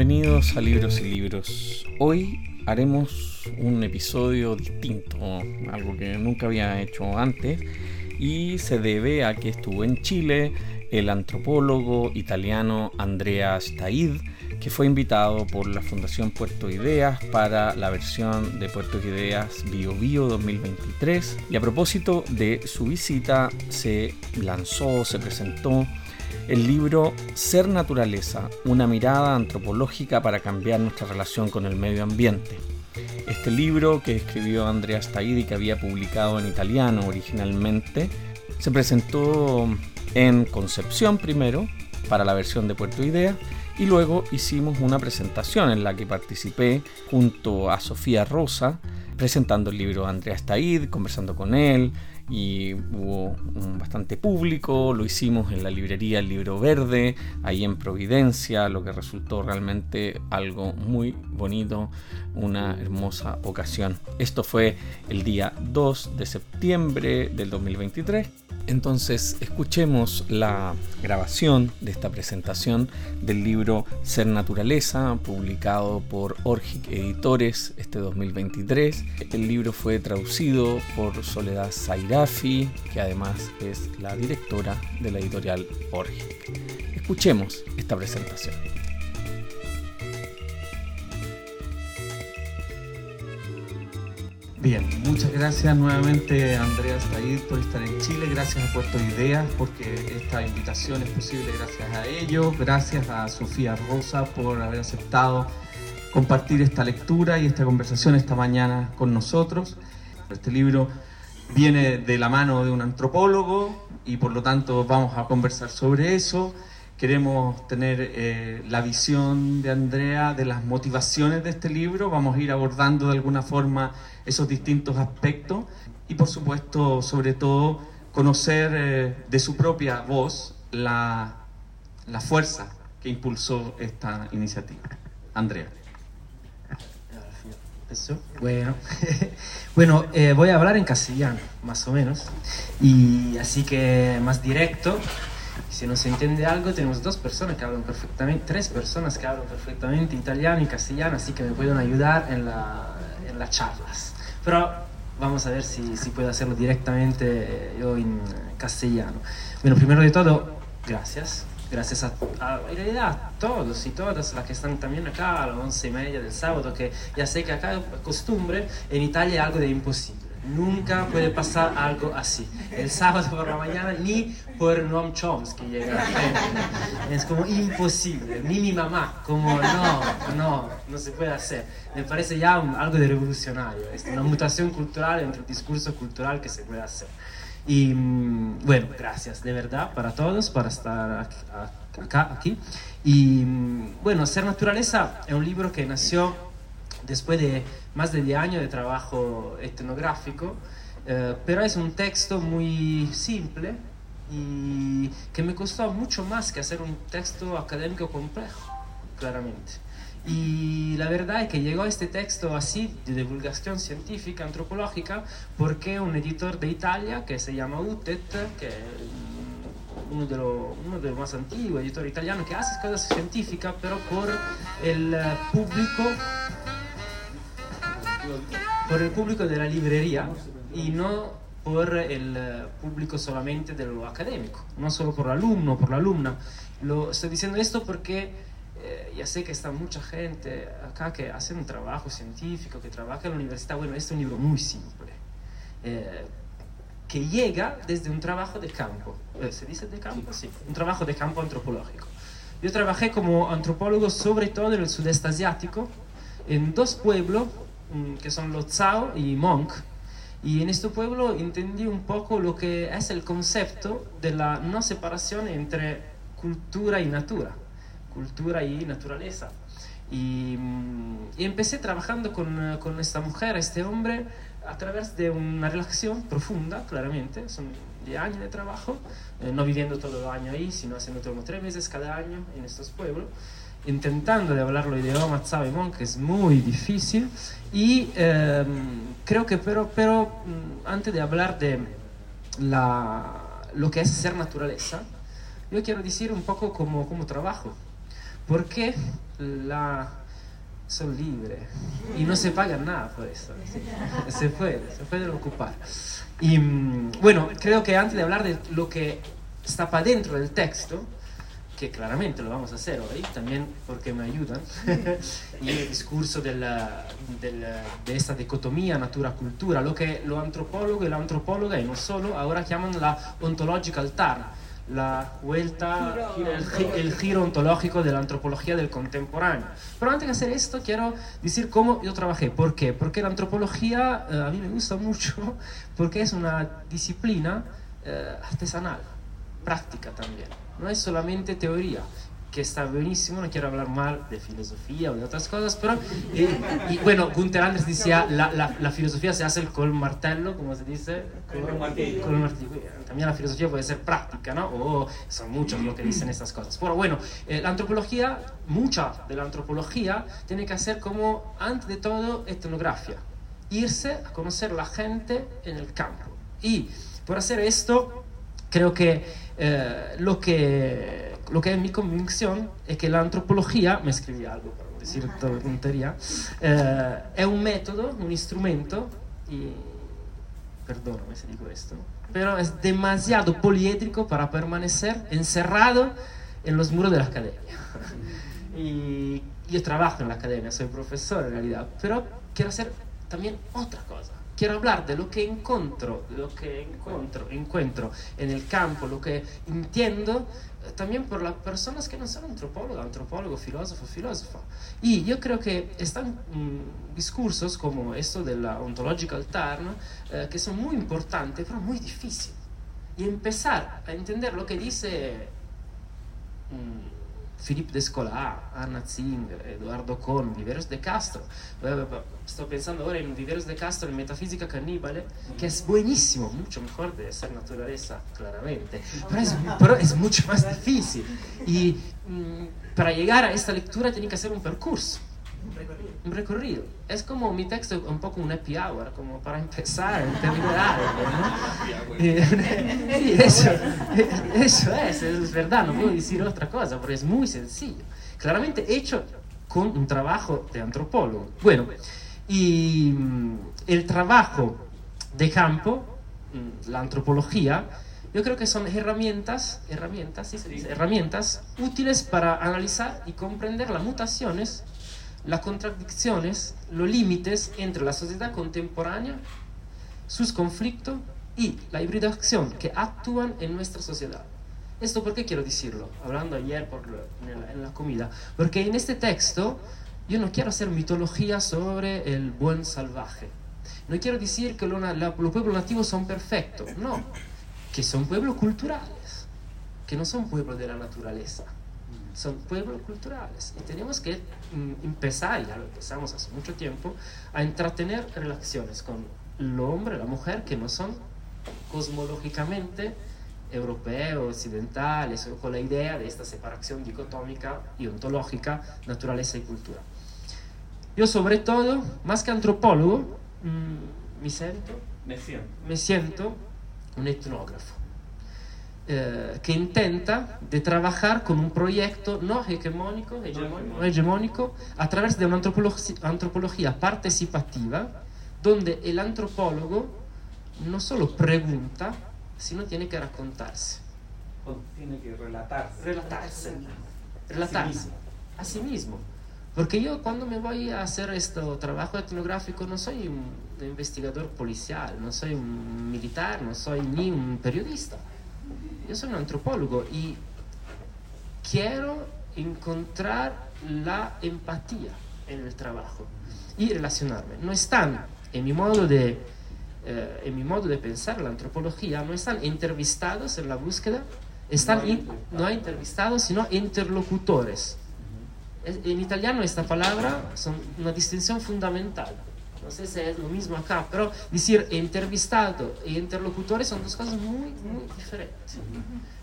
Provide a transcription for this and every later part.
Bienvenidos a Libros y Libros. Hoy haremos un episodio distinto, algo que nunca había hecho antes, y se debe a que estuvo en Chile el antropólogo italiano Andrea Staid, que fue invitado por la Fundación Puerto Ideas para la versión de Puerto Ideas Bio Bio 2023. Y a propósito de su visita, se lanzó, se presentó el libro Ser Naturaleza, una mirada antropológica para cambiar nuestra relación con el medio ambiente. Este libro que escribió Andrea Staidi, que había publicado en italiano originalmente, se presentó en Concepción primero, para la versión de Puerto Idea, y luego hicimos una presentación en la que participé junto a Sofía Rosa, presentando el libro de Andrea Staid, conversando con él, y hubo un bastante público, lo hicimos en la librería Libro Verde, ahí en Providencia, lo que resultó realmente algo muy bonito, una hermosa ocasión. Esto fue el día 2 de septiembre del 2023 entonces, escuchemos la grabación de esta presentación del libro Ser Naturaleza, publicado por Orgic Editores este 2023. El libro fue traducido por Soledad Zairafi, que además es la directora de la editorial Orgic. Escuchemos esta presentación. Bien, muchas gracias nuevamente Andrea Staid por estar en Chile, gracias a Puerto Ideas porque esta invitación es posible gracias a ellos, gracias a Sofía Rosa por haber aceptado compartir esta lectura y esta conversación esta mañana con nosotros. Este libro viene de la mano de un antropólogo y por lo tanto vamos a conversar sobre eso queremos tener eh, la visión de Andrea de las motivaciones de este libro, vamos a ir abordando de alguna forma esos distintos aspectos y por supuesto, sobre todo, conocer eh, de su propia voz la, la fuerza que impulsó esta iniciativa. Andrea. Bueno, bueno eh, voy a hablar en castellano, más o menos, y así que más directo. Si no se entiende algo, tenemos dos personas que hablan perfectamente, tres personas que hablan perfectamente italiano y castellano, así que me pueden ayudar en, la, en las charlas. Pero vamos a ver si, si puedo hacerlo directamente eh, yo en castellano. Bueno, primero de todo, gracias. Gracias a, en realidad a todos y todas las que están también acá a las once y media del sábado, que ya sé que acá costumbre, en Italia es algo de imposible Nunca puede pasar algo así. El sábado por la mañana ni por Noam Chomsky llega Es como imposible. Ni mi mamá, como no, no, no se puede hacer. Me parece ya algo de revolucionario. Es una mutación cultural entre el discurso cultural que se puede hacer. Y mm, bueno, gracias de verdad para todos, para estar acá, aquí. Y mm, bueno, Ser Naturaleza es un libro que nació después de más de 10 años de trabajo etnográfico, eh, pero es un texto muy simple y que me costó mucho más que hacer un texto académico complejo, claramente. Y la verdad es que llegó este texto así, de divulgación científica, antropológica, porque un editor de Italia que se llama UTET, que es uno de, los, uno de los más antiguos editores italianos, que hace cosas científicas, pero por el público por el público de la librería y no por el eh, público solamente de lo académico, no solo por el alumno, por la alumna. Lo estoy diciendo esto porque eh, ya sé que está mucha gente acá que hace un trabajo científico, que trabaja en la universidad. Bueno, este es un libro muy simple, eh, que llega desde un trabajo de campo. ¿Se dice de campo? Sí, un trabajo de campo antropológico. Yo trabajé como antropólogo sobre todo en el sudeste asiático, en dos pueblos Mm, que son los Tsao y Monk. Y en este pueblo entendí un poco lo que es el concepto de la no separación entre cultura y natura, cultura y naturaleza. Y, mm, empecé trabajando con, con, esta mujer, este hombre, a través de una relación profunda, claramente, son 10 años de trabajo, eh, no viviendo todo el año ahí, sino haciendo como tres meses cada año en estos pueblos intentando de hablar los idiomas Monk, que es muy difícil. Y em, creo que, pero, pero mm, antes de hablar de la, lo que es ser naturaleza, yo quiero decir un poco cómo, cómo trabajo. Porque la son libres y no se pagan nada por eso. Se puede, se pueden ocupar. Y mm, bueno, creo que antes de hablar de lo que está para dentro del texto, que claramente lo vamos a hacer hoy, también porque me ayudan, y el discurso de, la, de, esta dicotomía natura-cultura, lo que lo antropólogo y la antropóloga, y no solo, ahora llaman la ontological turn, la vuelta, el, giro ontológico de la antropología del contemporáneo. Pero antes de hacer esto, quiero decir cómo yo trabajé. ¿Por qué? Porque la antropología eh, a mí me gusta mucho, porque es una disciplina eh, artesanal, práctica también. No es solamente teoría que está buenísimo, no quiero hablar mal de filosofía o de otras cosas, pero, y, bueno, Gunther Anders decía, la, la, filosofía se hace con martello, como se dice, con, martillo. con martillo. También la filosofía puede ser práctica, ¿no? O son muchos los que dicen estas cosas. Pero bueno, eh, la antropología, mucha de la antropología, tiene que hacer como, antes de todo, etnografía. Irse a conocer la gente en el campo. Y por hacer esto, creo que eh, lo que lo que es mi convicción es que la antropología, me escribí algo para decir toda tontería, eh, es un método, un instrumento, y perdóname si digo esto, pero es demasiado poliédrico para permanecer encerrado en los muros de la academia. y yo trabajo en la academia, soy profesor en realidad, pero quiero hacer también otra cosa quiero hablar de lo que encuentro, lo que encuentro, encuentro en el campo, lo que entiendo eh, también por las personas que no son antropólogos, antropólogo, filósofo, filósofo. Y yo creo que están mm, discursos como esto de la ontological turn, eh, que son muy importantes, pero muy difíciles. Y empezar a entender lo que dice... Mm, Philippe Descola, Anna Zing, Eduardo Kohn, Viveros de Castro. Estoy pensando ahora en Viveros de Castro en Metafísica Caníbale, que es buenísimo, mucho mejor de ser naturaleza, claramente, pero es, pero es mucho más difícil. Y mm, para a esta lectura tiene que hacer un percurso un recorrido. Es como mi texto, un poco un happy hour, como para empezar, terminar ¿no? sí, eso, eso es, es verdad, no puedo decir otra cosa, porque es muy sencillo. Claramente hecho con un trabajo de antropólogo. Bueno, y mm, el trabajo de campo, mm, la antropología, yo creo que son herramientas, herramientas, ¿sí se dice? herramientas útiles para analizar y comprender las mutaciones las contradicciones, los límites entre la sociedad contemporánea, sus conflictos y la hibridación que actúan en nuestra sociedad. ¿Esto por qué quiero decirlo? Hablando ayer por en, la, comida. Porque en este texto yo no quiero hacer mitología sobre el buen salvaje. No quiero decir que los pueblos nativos son perfectos. No, que son pueblos culturales, que no son pueblos de la naturaleza son pueblos culturales. Y tenemos que mm, empezar, ya lo empezamos hace mucho tiempo, a entretener relaciones con el hombre, la mujer, que no son cosmológicamente europeos, occidentales, o con la idea de esta separación dicotómica y ontológica, naturaleza y cultura. Yo sobre todo, más que antropólogo, mm, me siento, me siento, me siento un etnógrafo eh, que intenta de trabajar con un proyecto no hegemónico, hegemónico, hegemónico a través de una antropología, antropología participativa, donde el antropólogo no solo pregunta, sino tiene que racontarse. Tiene que relatarse. Relatarse. Relatarse. A sí mismo. Porque yo cuando me voy a hacer este trabajo etnográfico no soy un investigador policial, no soy un militar, no soy ni un periodista yo soy un antropólogo y quiero encontrar la empatía en el trabajo y relacionarme. No están en mi modo de, eh, en mi modo de pensar la antropología, no están entrevistados en la búsqueda, están no, hay entrevistados, sino interlocutores. En italiano esta palabra es una distinción fundamental. Si es lo mismo acá, pero decir entrevistado e interlocutores son dos cosas muy, muy diferentes.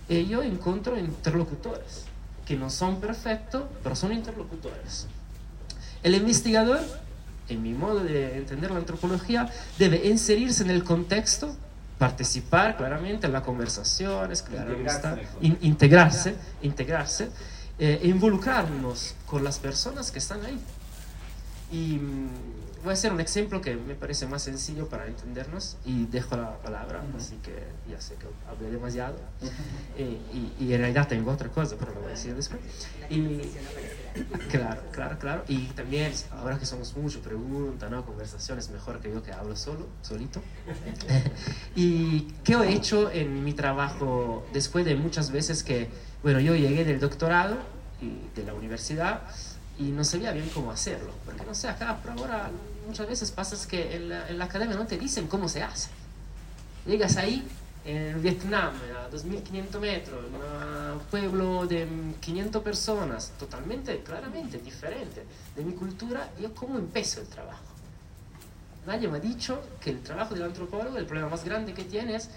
Y yo encuentro interlocutores que no son perfectos, pero son interlocutores. El investigador, en mi modo de entender la antropología, debe inserirse en el contexto, participar claramente en las conversaciones, integrarse, integrarse, integrarse eh, e involucrarnos con las personas que están ahí. Y mm, voy a hacer un ejemplo que me parece más sencillo para entendernos y dejo la palabra, así que ya sé que hablé demasiado eh, y, y, en realidad tengo otra cosa, pero lo voy a decir después. Y, claro, claro, claro. Y también, ahora que somos mucho, pregunta, ¿no? Conversaciones, mejor que yo que hablo solo, solito. ¿Y qué he hecho en mi trabajo después de muchas veces que, bueno, yo llegué del doctorado y de la universidad y no sabía bien cómo hacerlo. Porque no sé, acá por ahora muchas veces pasa que en la, academia no te dicen cómo se hace. Llegas ahí, en Vietnam, a 2500 metros, un pueblo de 500 personas, totalmente, claramente diferente de mi cultura, yo cómo empiezo el trabajo. Nadie me ha dicho que el trabajo del antropólogo, el problema más grande que tiene es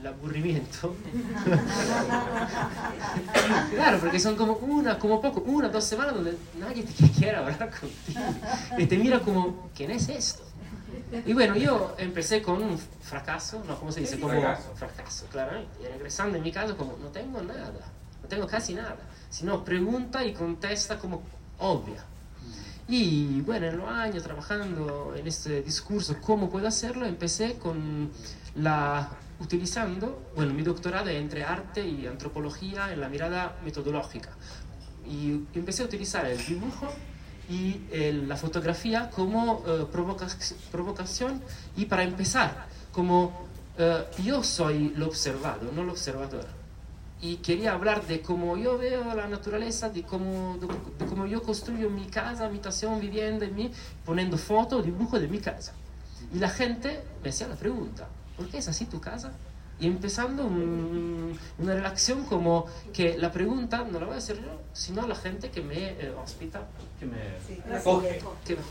el aburrimiento. claro, porque son como una, como poco, una, dos semanas donde nadie te quiere hablar contigo. Y te mira como, ¿quién es esto? Y bueno, yo empecé con un fracaso, no, ¿cómo se dice? Como fracaso, fracaso claramente. Y regresando en mi casa como, no tengo nada, no tengo casi nada. Sino pregunta y contesta como obvia. Y bueno, en los años trabajando en este discurso, ¿cómo puedo hacerlo? Empecé con la utilizando, bueno, mi doctorado entre arte y antropología en la mirada metodológica. Y empecé a utilizar el dibujo y la fotografía como uh, provocación y para empezar, como uh, yo soy lo observado, no el observador. Y quería hablar de cómo yo veo la naturaleza, de cómo, de, de cómo yo construyo mi casa, habitación, vivienda, mi, poniendo foto, dibujo de mi casa. Y la gente me hacía la pregunta, ¿por qué es así tu casa? Y empezando una relación como que la pregunta no la voy a hacer yo, sino la gente que me eh, hospita, que me, acoge, que me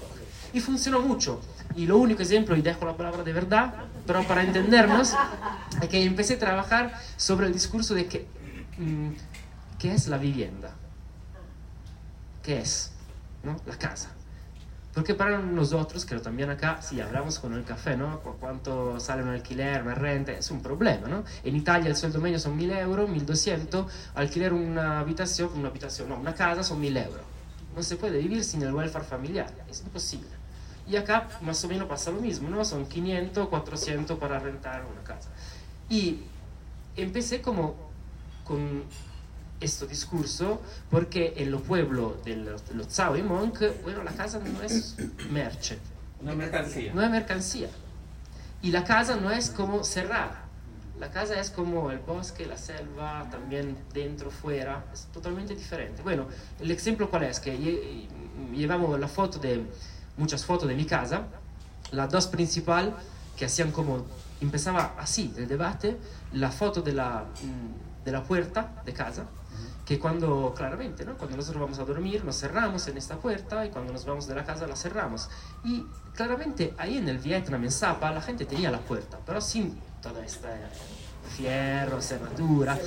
Y funcionó mucho. Y lo único ejemplo, y dejo la palabra de verdad, pero para entendernos, es que empecé a trabajar sobre el discurso de que, mm, ¿qué es la vivienda? ¿Qué es? ¿No? La casa. Porque para nosotros, que también acá, si hablamos con el café, ¿no? Cuánto sale un alquiler, una renta, es un problema, ¿no? En Italia el sueldo medio son 1000 euros, 1200, alquiler una habitación, una habitación, no, una casa son 1000 euros. No se puede vivir sin el welfare familiar, es imposible. Y acá más o menos pasa lo mismo, ¿no? Son 500, 400 para rentar una casa. Y empecé como con este discurso porque en los pueblos de los, de los y Monk, bueno, la casa no es merche. No es mercancía. No es mercancía. Y la casa no es como cerrada. La casa es como el bosque, la selva, también dentro, fuera, es totalmente diferente. Bueno, el ejemplo cuál es, que llevamos la foto de, muchas fotos de mi casa, las dos principales que hacían como, empezaba así el debate, la foto de la, de la puerta de casa, que cuando, claramente, ¿no? cuando nosotros vamos a dormir, nos cerramos en esta puerta y cuando nos vamos de la casa la cerramos. Y claramente ahí en el Vietnam, en Sapa, la gente tenía la puerta, pero sin toda esta fierro, cerradura.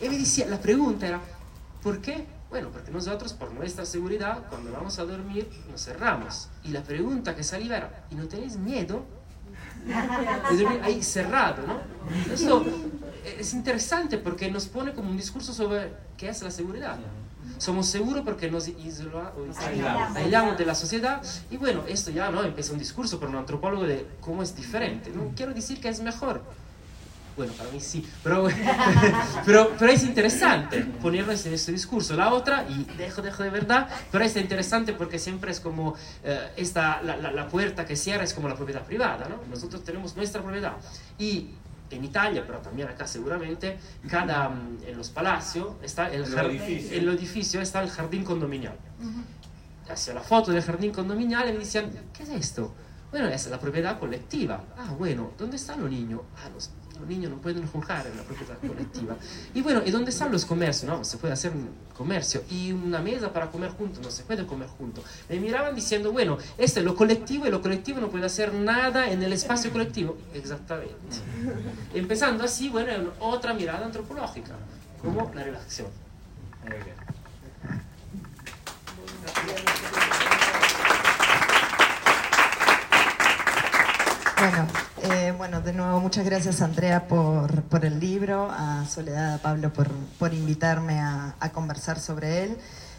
Y me decía, la pregunta era, ¿por qué? Bueno, porque nosotros, por nuestra seguridad, cuando vamos a dormir, nos cerramos. Y la pregunta que salía era, ¿y no tenéis miedo? De dormir ahí cerrado, ¿no? Eso es interesante porque nos pone como un discurso sobre qué es la seguridad. Somos seguros porque nos aislamos de la sociedad y bueno, esto ya no empieza un discurso para un antropólogo de cómo es diferente. No quiero decir que es mejor. Bueno, para mí sí, pero, pero, pero es interesante ponernos en este discurso. La otra, y dejo, dejo de verdad, pero es interesante porque siempre es como eh, esta, la, la, la, puerta que cierra es como la propiedad privada, ¿no? Nosotros tenemos nuestra propiedad. Y en Italia, pero también acá seguramente, cada, mm, en los palacios, está el, edificio. el edificio está el jardín condominial. Hacia la foto del jardín condominial y me decían, ¿qué es esto? Bueno, es la propiedad colectiva. Ah, bueno, ¿dónde están los niños? Ah, los los niños no pueden jugar en la propiedad colectiva. Y bueno, ¿y dónde están los comercios? No, se puede hacer un comercio. Y una mesa para comer juntos, no se puede comer juntos. Me miraban diciendo, bueno, esto es lo colectivo y lo colectivo no puede hacer nada en el espacio colectivo. Exactamente. Empezando así, bueno, en otra mirada antropológica, como la relación. Bueno, eh, bueno, de nuevo muchas gracias Andrea por, por, el libro, a Soledad, a Pablo por, por invitarme a, conversar sobre él.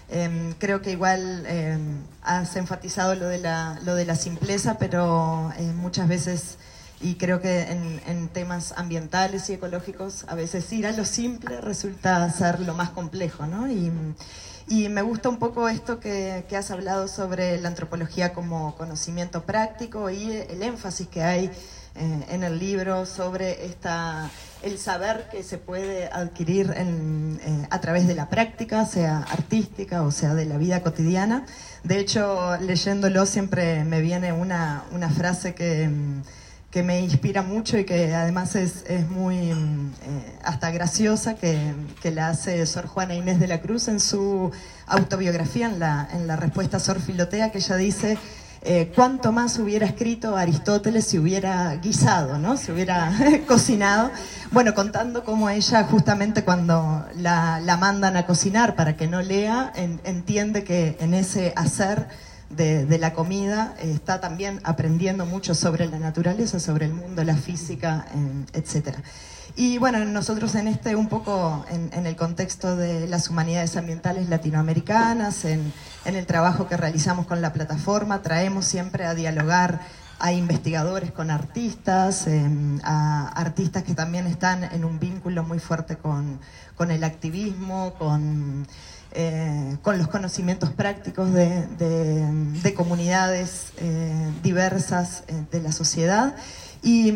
Eh, creo que igual eh, has enfatizado lo de la, lo de la simpleza, pero eh, muchas veces, y creo que en, en, temas ambientales y ecológicos, a veces ir a lo simple resulta ser lo más complejo, ¿no? Y, y me gusta un poco esto que, que, has hablado sobre la antropología como conocimiento práctico y el énfasis que hay eh, en el libro sobre esta, el saber que se puede adquirir eh, a través de la práctica, sea artística o sea de la vida cotidiana. De hecho, leyéndolo siempre me viene una, una frase que que me inspira mucho y que además es, es muy eh, hasta graciosa, que, que, la hace Sor Juana Inés de la Cruz en su autobiografía, en la, en la respuesta a Sor Filotea, que ella dice, eh, cuánto más hubiera escrito Aristóteles si hubiera guisado, ¿no? si hubiera cocinado. Bueno, contando cómo ella justamente cuando la, la, mandan a cocinar para que no lea, en, entiende que en ese hacer de, la comida, está también aprendiendo mucho sobre la naturaleza, sobre el mundo, la física, eh, etc. Y bueno, nosotros en este, un poco en, el contexto de las humanidades ambientales latinoamericanas, en, en el trabajo que realizamos con la plataforma, traemos siempre a dialogar a investigadores con artistas, eh, a artistas que también están en un vínculo muy fuerte con, con el activismo, con eh, con los conocimientos prácticos de, de, de comunidades eh, diversas eh, de la sociedad. Y,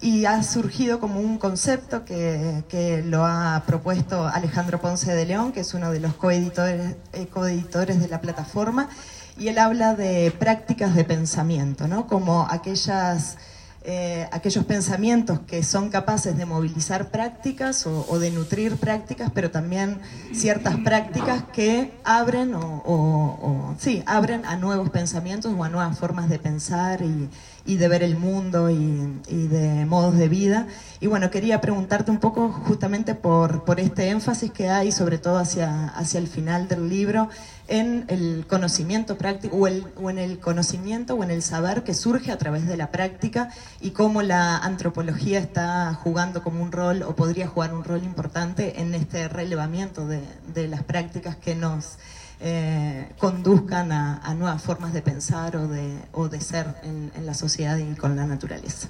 y, ha surgido como un concepto que, que, lo ha propuesto Alejandro Ponce de León, que es uno de los coeditores, coeditores de la plataforma, y él habla de prácticas de pensamiento, ¿no? como aquellas eh, aquellos pensamientos que son capaces de movilizar prácticas o, o, de nutrir prácticas, pero también ciertas prácticas que abren o, o, o, sí, abren a nuevos pensamientos o a nuevas formas de pensar y, y de ver el mundo y, y, de modos de vida. Y bueno, quería preguntarte un poco justamente por, por este énfasis que hay, sobre todo hacia, hacia el final del libro, en el conocimiento práctico o, el, o en el conocimiento o en el saber que surge a través de la práctica y cómo la antropología está jugando como un rol o podría jugar un rol importante en este relevamiento de, de las prácticas que nos eh, conduzcan a, a, nuevas formas de pensar o de, o de ser en, en, la sociedad y con la naturaleza.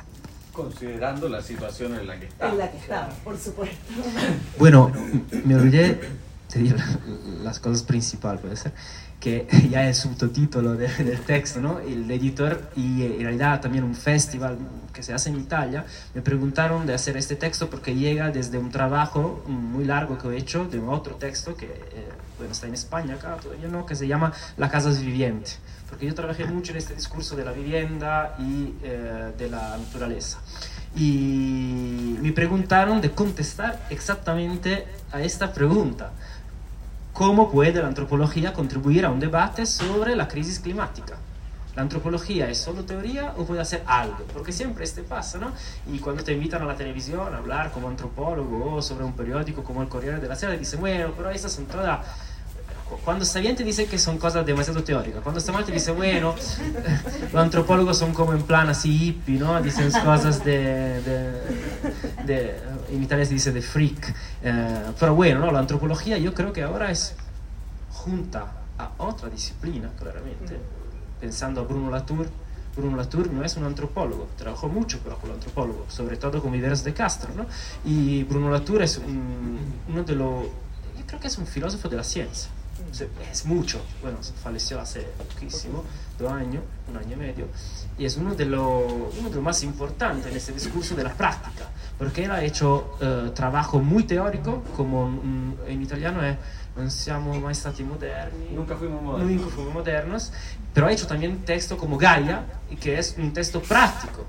Considerando la situación en la que estamos. En la que estamos, por supuesto. Bueno, me olvidé decir las cosas principales, puede ser, que ya es subtítulo de, del texto, ¿no? El editor y en realidad también un festival que se hace en Italia, me preguntaron de hacer este texto porque llega desde un trabajo muy largo que he hecho de otro texto que... Eh, bueno, está en España acá, todavía no, que se llama La Casa Viviente, porque yo trabajé mucho en este discurso de la vivienda y eh, de la naturaleza. Y me preguntaron de contestar exactamente a esta pregunta. ¿Cómo puede la antropología contribuir a un debate sobre la crisis climática? ¿La antropología es solo teoría o puede hacer algo? Porque siempre este pasa, ¿no? Y cuando te invitan a la televisión a hablar como antropólogo o sobre un periódico como el Corriere della Sera, dicen, bueno, pero estas son todas cuando está bien te dice que son cosas demasiado teóricas, cuando está mal te dice, bueno, los antropólogos son como en plan así hippie, ¿no? Dicen cosas de, de, de en Italia se dice de freak, eh, pero bueno, ¿no? La antropología yo creo que ahora es junta a otra disciplina, claramente, pensando a Bruno Latour, Bruno Latour no es un antropólogo, trabajó mucho pero con el antropólogo, sobre todo con Viveros de Castro, ¿no? Y Bruno Latour es un, uno de los, yo creo que es un filósofo de la ciencia, es mucho, bueno, falleció hace poquísimo, dos años, un año y medio, y es uno de los uno de lo más importantes en este discurso de la práctica, porque él ha hecho uh, trabajo muy teórico, como en italiano es non siamo mai stati moderni, nunca fuimos modernos, nunca fuimos modernos. Pero ha hecho también texto como Gaia, que es un texto práctico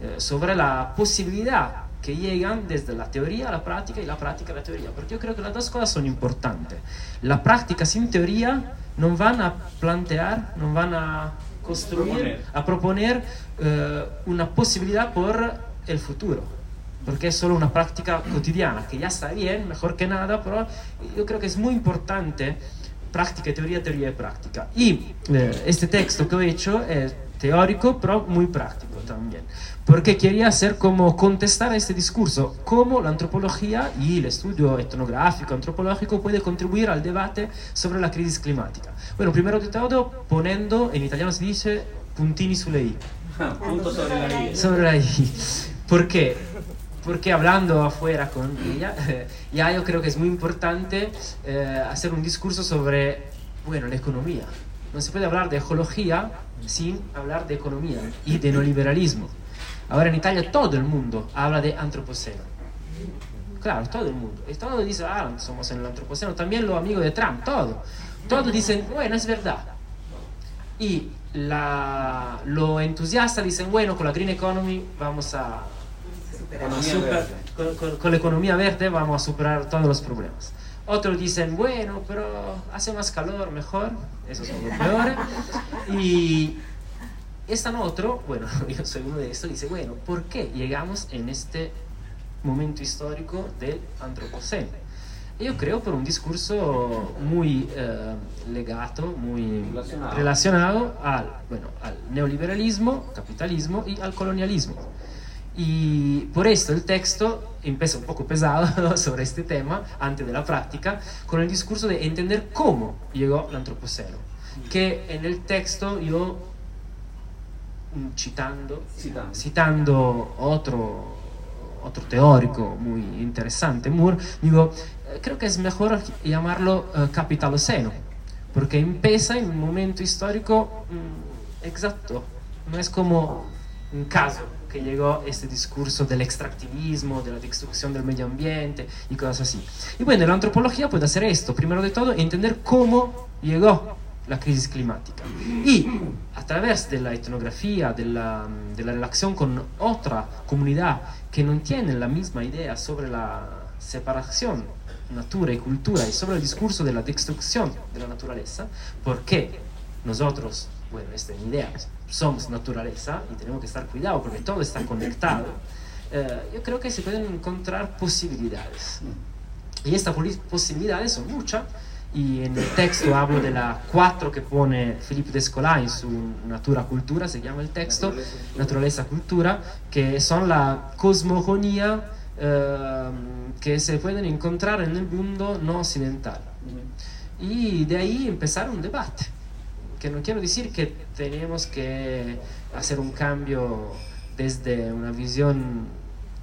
eh, sobre la posibilidad que llegan desde la teoría a la práctica y la práctica a la teoría, porque yo creo que las dos cosas son importantes. La práctica sin teoría no van a plantear, no van a construir, a proponer eh, una posibilidad por el futuro, porque es solo una práctica cotidiana, que ya está bien, mejor que nada, pero yo creo que es muy importante práctica teoría, teoría y práctica. Y eh, este texto que he hecho es teórico, pero muy práctico también. Porque quería hacer como contestar a este discurso, cómo la antropología y el estudio etnográfico, antropológico puede contribuir al debate sobre la crisis climática. Bueno, primero de todo, poniendo, en italiano se dice puntini sulle i. Punto sobre la I. Sobre la i. ¿Por qué? Porque hablando afuera con ella, ya yo creo que es muy importante eh, hacer un discurso sobre, bueno, la economía. No se puede hablar de ecología sin hablar de economía y de neoliberalismo. Ahora en Italia todo el mundo habla de antropoceno. Claro, todo el mundo. Y todo dice, ah, somos en el antropoceno. También los amigos de Trump, todo. Todos dicen, bueno, es verdad. Y la, los entusiastas dicen, bueno, con la Green Economy vamos a... super- con, con- con la economía verde vamos a superar todos los problemas. Otros dicen, bueno, pero hace más calor, mejor. Esos son los peores. Y están otro, bueno, yo soy uno de estos, dice, bueno, ¿por qué llegamos en este momento histórico del antropoceno? Yo creo por un discurso muy eh, legato, muy Relacionado. relacionado al, bueno, al neoliberalismo, capitalismo y al colonialismo. Y por esto el texto empieza un poco pesado sobre este tema antes de la práctica, con el discurso de entender cómo llegó el antropoceno. Que en el texto yo, citando, Citando. citando otro, otro teórico muy interesante, Moore, digo, eh, creo que es mejor llamarlo eh, capitaloceno, porque empieza en un momento histórico mm, exacto, no es como un caso que llegó este discurso del extractivismo, de la destrucción del medio ambiente y cosas así. Y bueno, la antropología puede hacer esto, primero de todo, entender cómo llegó la crisis climática. Y a través de la etnografía, de la, de la relación con otra comunidad que no tienen la misma idea sobre la separación natura y cultura y sobre el discurso de la destrucción de la naturaleza, porque nosotros, bueno, esta es mi idea, somos naturaleza y tenemos que estar cuidado porque todo está conectado, eh, yo creo que se pueden encontrar posibilidades. Y estas posibilidades son muchas. Y en el texto hablo de las cuatro que pone Philippe Descola en su Natura Cultura, se llama el texto, Naturaleza Cultura, que son la cosmogonía eh, que se pueden encontrar en el mundo no occidental. Y de ahí empezar un debate, que no quiero decir que tenemos que hacer un cambio desde una visión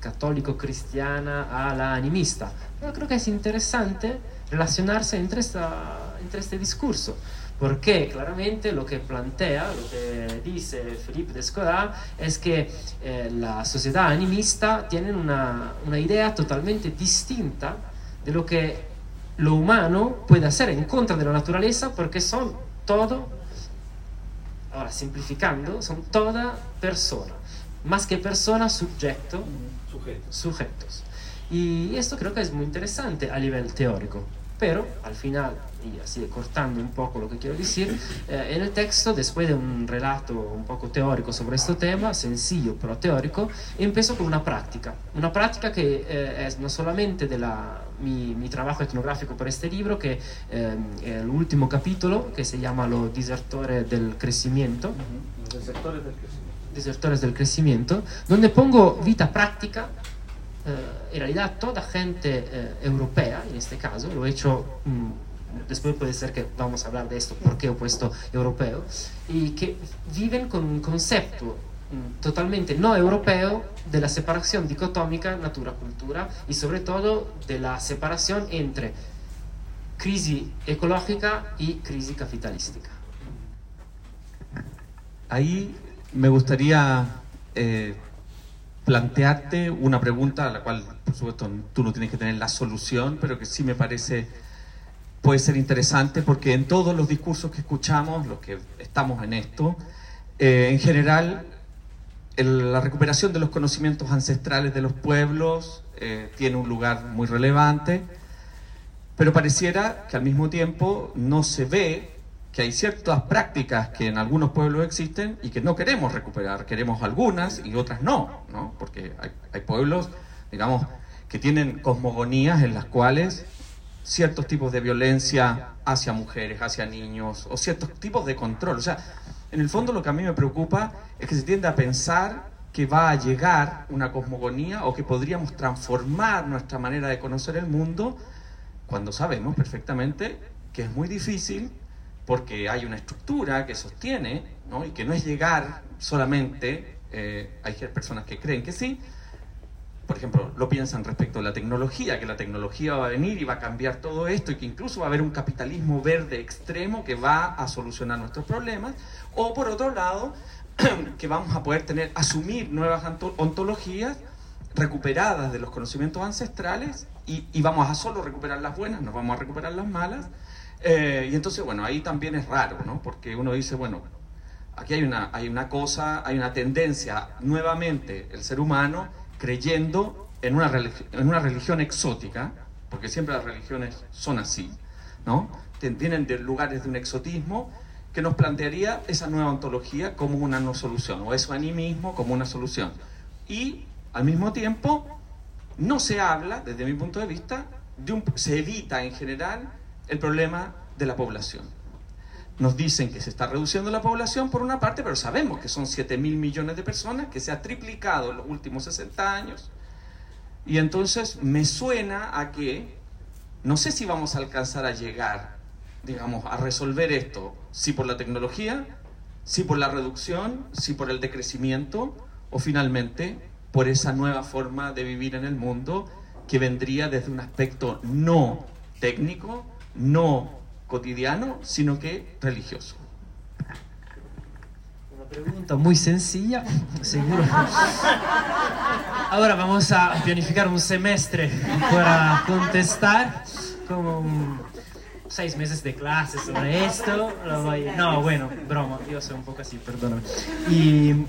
católico-cristiana a la animista, pero creo que es interesante relacionarse entre, esta, entre este discurso, porque claramente lo que plantea, lo que dice Philippe Descola es que eh, la sociedad animista tiene una, una idea totalmente distinta de lo que lo humano puede hacer en contra de la naturaleza porque son todo, ahora simplificando, son toda persona, más que persona, sujeto, Sujeto. sujetos. Y esto creo que es muy interesante a nivel teórico, pero al final, y así cortando un poco lo que quiero decir, eh, en el texto, después de un relato un poco teórico sobre este tema, sencillo pero teórico, empezó con una práctica, una práctica que eh, es no solamente de la, mi, mi trabajo etnográfico por este libro, que eh, el último capítulo, que se llama Los del crecimiento, Los sectores del crecimiento. Desertores del Crecimiento, donde pongo vida práctica, eh, en realidad toda gente eh, europea, en este caso, lo he hecho, mm, después puede ser que vamos a hablar de esto, por qué he puesto europeo, y que viven con un concepto mm, totalmente no europeo de la separación dicotómica natura-cultura y sobre todo de la separación entre crisis ecológica y crisis capitalística. Ahí me gustaría eh, plantearte una pregunta a la cual, por supuesto, tú no tienes que tener la solución, pero que sí me parece puede ser interesante porque en todos los discursos que escuchamos, los que estamos en esto, eh, en general, la recuperación de los conocimientos ancestrales de los pueblos eh, tiene un lugar muy relevante, pero pareciera que al mismo tiempo no se ve que hay ciertas prácticas que en algunos pueblos existen y que no queremos recuperar, queremos algunas y otras no, ¿no? Porque hay, hay pueblos, digamos, que tienen cosmogonías en las cuales ciertos tipos de violencia hacia mujeres, hacia niños, o ciertos tipos de control, o sea, En el fondo lo que a mí me preocupa es que se tiende a pensar que va a llegar una cosmogonía o que podríamos transformar nuestra manera de conocer el mundo cuando sabemos perfectamente que es muy difícil porque hay una estructura que sostiene ¿no? y que no es llegar solamente, eh, hay personas que creen que sí, por ejemplo, lo piensan respecto a la tecnología, que la tecnología va a venir y va a cambiar todo esto y que incluso va a haber un capitalismo verde extremo que va a solucionar nuestros problemas, o por otro lado, que vamos a poder tener, asumir nuevas ontologías recuperadas de los conocimientos ancestrales y, vamos a solo recuperar las buenas, no vamos a recuperar las malas. Eh, y entonces, bueno, ahí también es raro, ¿no? Porque uno dice, bueno, aquí hay una, hay una cosa, hay una tendencia, nuevamente, el ser humano creyendo en una, en una religión exótica, porque siempre las religiones son así, ¿no? Vienen de lugares de un exotismo que nos plantearía esa nueva ontología como una no solución, o eso animismo como una solución. Y al mismo tiempo, no se habla, desde mi punto de vista, de un, se evita en general el problema de la población. Nos dicen que se está reduciendo la población por una parte, pero sabemos que son 7 mil millones de personas, que se ha triplicado en los últimos 60 años. Y entonces me suena a que no sé si vamos a alcanzar a llegar, digamos, a resolver esto, si por la tecnología, si por la reducción, si por el decrecimiento, o finalmente por esa nueva forma de vivir en el mundo que vendría desde un aspecto no técnico, no cotidiano, sino que religioso. Una pregunta muy sencilla, seguro. Ahora vamos a planificar un semestre para contestar, como seis meses de clases sobre esto. No, bueno, broma, yo soy un poco así, perdóname. Y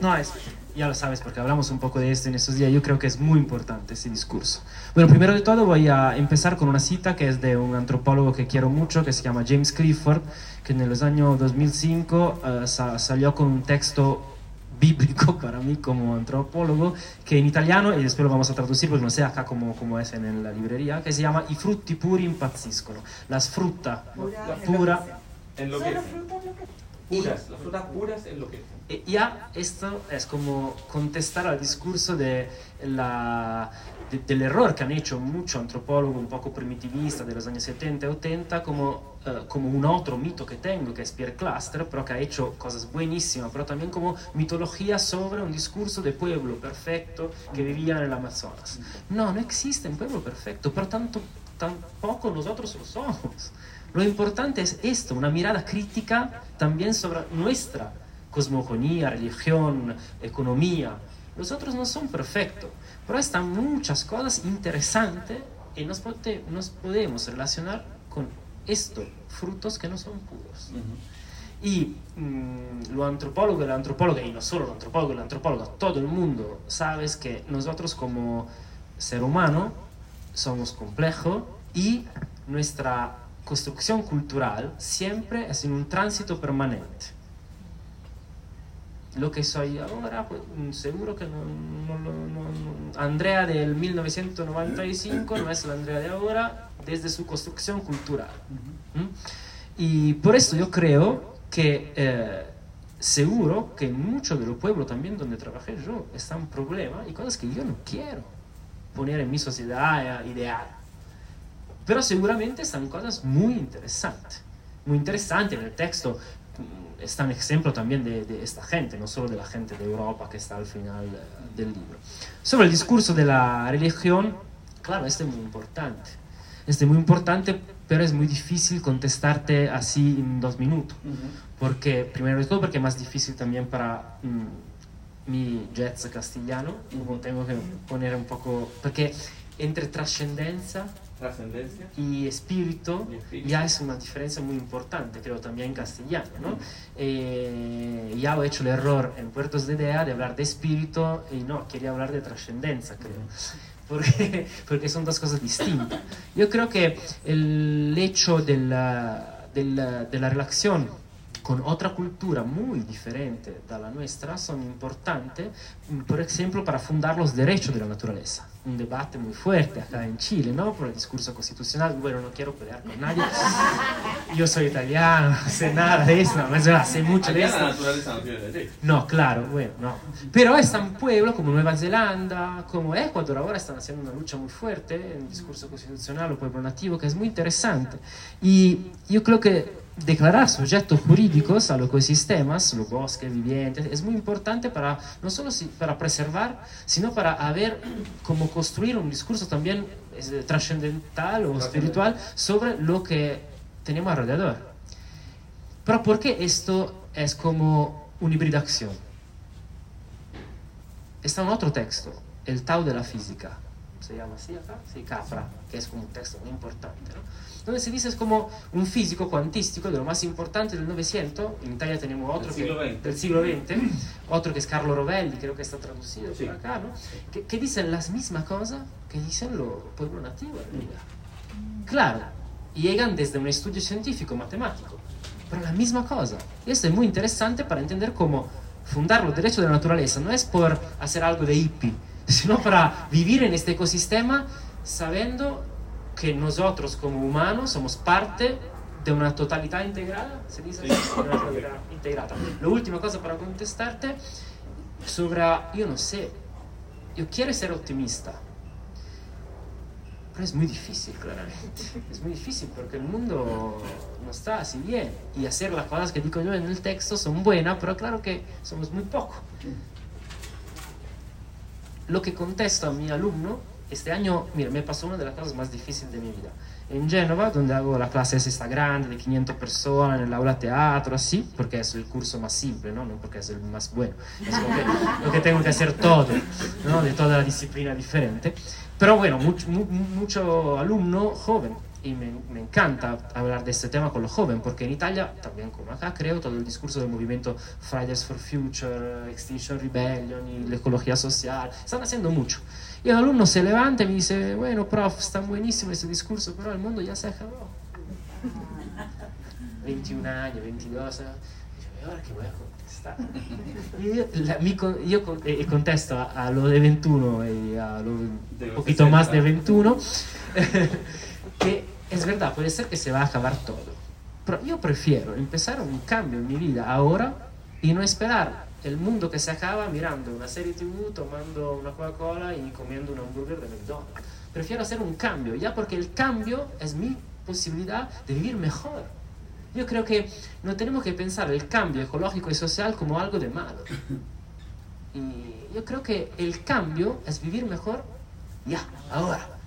no, es ya lo sabes porque hablamos un poco de esto en estos días, yo creo que es muy importante ese discurso. Bueno, primero de todo voy a empezar con una cita que es de un antropólogo que quiero mucho, que se llama James Clifford, que en los años 2005 uh, salió con un texto bíblico para mí como antropólogo, que en italiano, y después lo vamos a traducir porque no sé acá cómo, cómo es en la librería, que se llama I frutti puri impazziscono, las frutas puras en lo que puras, las frutas puras es lo que ya esto es como contestar al discurso de la, del error que han hecho muchos antropólogos un poco primitivistas de los años 70 y 80 como, uh, como un otro mito que tengo que es Pierre Cluster pero que ha hecho cosas buenísimas pero también como mitología sobre un discurso de pueblo perfecto que vivía en el Amazonas. No, no existe un pueblo perfecto pero tanto, tampoco nosotros lo somos lo importante es esto, una mirada crítica también sobre nuestra cosmogonía, religión, economía. Los otros no son perfectos, pero están muchas cosas interesantes y nos, nos podemos relacionar con estos frutos que no son puros. Y mm, lo antropólogo, la antropóloga, y no solo lo antropólogo, la antropóloga, todo el mundo sabes que nosotros como ser humano somos complejos y nuestra construcción cultural siempre es en un tránsito permanente. Lo que soy ahora, pues, mm, seguro que no, Andrea del 1995 no es la Andrea de ahora desde su construcción cultural. ¿Mm? Y por eso yo creo que eh, seguro que muchos de los pueblos también donde trabajé yo están problemas y cosas que yo no quiero poner en mi sociedad ideal. Pero seguramente están cosas muy interesantes. Muy interesantes en el texto. Mm, está un ejemplo también de, esta gente, no solo de la gente de Europa que está al final eh, del libro. Sobre el discurso de la religión, claro, este es muy importante. Este es muy importante, pero es muy difícil contestarte así en dos minutos. Porque, primero de todo, porque es más difícil también para mm, mi jazz castellano, tengo que poner un poco... Porque entre trascendencia trascendencia y espíritu, ya es una diferencia muy importante, creo también en castellano. ¿no? Eh, ya he hecho el error en Puertos de Idea de hablar de espíritu y no, quería hablar de trascendencia, creo. Porque, porque son dos cosas distintas. Yo creo que el hecho de la, de la, de la relación con otra cultura muy diferente de la nuestra son importantes, por ejemplo, para fundar los derechos de la naturaleza. Un debate muy fuerte acá en Chile, ¿no? Por el discurso constitucional. Bueno, no quiero pelear con nadie. Yo soy italiano, no sé nada de eso, no sé mucho de eso. No, claro, bueno, no. Pero un pueblo como Nueva Zelanda, como Ecuador, ahora están haciendo una lucha muy fuerte en el discurso constitucional o pueblo nativo, que es muy interesante. Y yo creo que declarar sujetos jurídicos a los ecosistemas, los bosques vivientes, es muy importante para no solo para preservar, sino para ver cómo construir un discurso también trascendental o espiritual sobre lo que tenemos alrededor. Pero ¿por qué esto es como una hibridación? Está en otro texto, el Tao de la Física, se llama así acá, sí, Capra, que es como un texto muy importante. ¿no? donde se dice es como un físico cuantístico de lo más importante del Novecento. En Italia tenemos otro del siglo XX, otro que es Carlo Rovelli, creo que está traducido por acá, ¿no? que, que, dicen las mismas cosas que dicen los pueblos nativos. Claro, llegan desde un estudio científico, matemático, pero la misma cosa. Y esto es muy interesante para entender cómo fundar los derechos de la naturaleza no es por hacer algo de hippie, sino para vivir en este ecosistema sabiendo que nosotros como humanos somos parte de una totalidad integrada, se dice integrada. La última cosa para contestarte sobre, yo no sé, yo quiero ser optimista, pero es muy difícil, claramente. Es muy difícil porque el mundo no está así bien. Y hacer las cosas que digo yo en el texto son buenas, pero claro que somos muy poco. Lo que contesto a mi alumno este año, mira, me pasó una de las cosas más difíciles de mi vida. En Génova, donde hago la clase esta grande, de 500 personas, en el aula teatro, así, porque es el curso más simple, ¿no? No porque es el más bueno. Es lo que, lo que tengo que hacer todo, ¿no? De toda la disciplina diferente. Pero bueno, mucho, mucho alumno joven. Y me, me, encanta hablar de este tema con los jóvenes, porque en Italia, también como acá, creo todo el discurso del movimiento Fridays for Future, Extinction Rebellion y la ecología social, están haciendo mucho. Y el alumno se levanta y me dice, bueno, prof, está buenísimo ese discurso, pero el mundo ya se acabó. 21 años, 22 años. Y yo, ¿ahora qué voy a contestar? Yo, yo, eh, contesto a, lo de 21 y a lo un poquito más de 21, que es verdad, puede ser que se va a acabar todo. Pero yo prefiero empezar un cambio en mi vida ahora y no esperar el mundo que se acaba mirando una serie TV, tomando una Coca-Cola y comiendo un hamburger de McDonald's. Prefiero hacer un cambio, ya porque el cambio es mi posibilidad de vivir mejor. Yo creo que no tenemos que pensar el cambio ecológico y social como algo de malo. Y yo creo que el cambio es vivir mejor ya, ahora.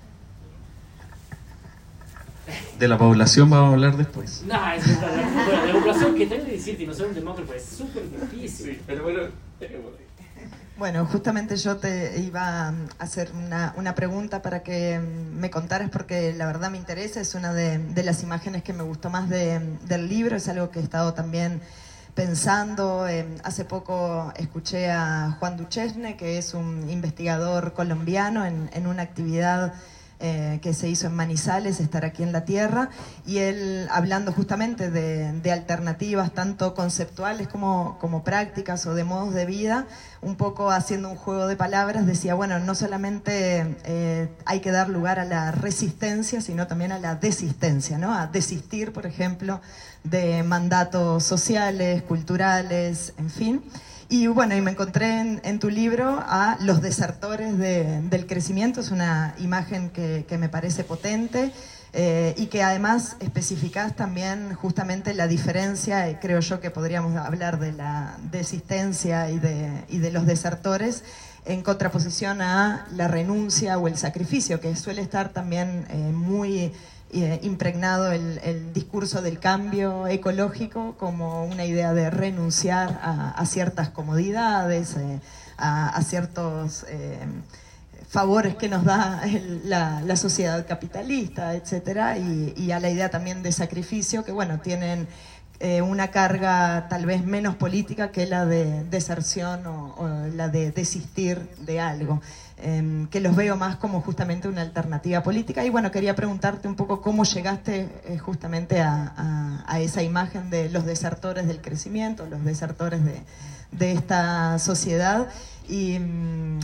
De la población vamos a hablar después. No, es verdad. Bueno, la población que tengo que decirte, no ser un demócrata, es súper difícil. pero bueno, bueno, justamente yo te iba a hacer una, una, pregunta para que me contaras, porque la verdad me interesa, es una de, de las imágenes que me gustó más de, del libro, es algo que he estado también pensando. hace poco escuché a Juan Duchesne, que es un investigador colombiano, en, en una actividad eh, que se hizo en Manizales, estar aquí en la Tierra, y él hablando justamente de, alternativas tanto conceptuales como, como, prácticas o de modos de vida, un poco haciendo un juego de palabras, decía, bueno, no solamente eh, hay que dar lugar a la resistencia, sino también a la desistencia, ¿no? A desistir, por ejemplo, de mandatos sociales, culturales, en fin. Y bueno, y me encontré en, tu libro a los desertores del crecimiento, es una imagen que, me parece potente eh, y que además especificás también justamente la diferencia, creo yo que podríamos hablar de la desistencia y de, y de los desertores en contraposición a la renuncia o el sacrificio, que suele estar también eh, muy eh, impregnado el, discurso del cambio ecológico como una idea de renunciar a, ciertas comodidades, eh, a, ciertos eh, favores que nos da la, sociedad capitalista, etcétera, y, a la idea también de sacrificio que, bueno, tienen una carga tal vez menos política que la de deserción o la de desistir de algo. Em, que los veo más como justamente una alternativa política. Y bueno, quería preguntarte un poco cómo llegaste eh, justamente a, esa imagen de los desertores del crecimiento, los desertores de, de esta sociedad. Y,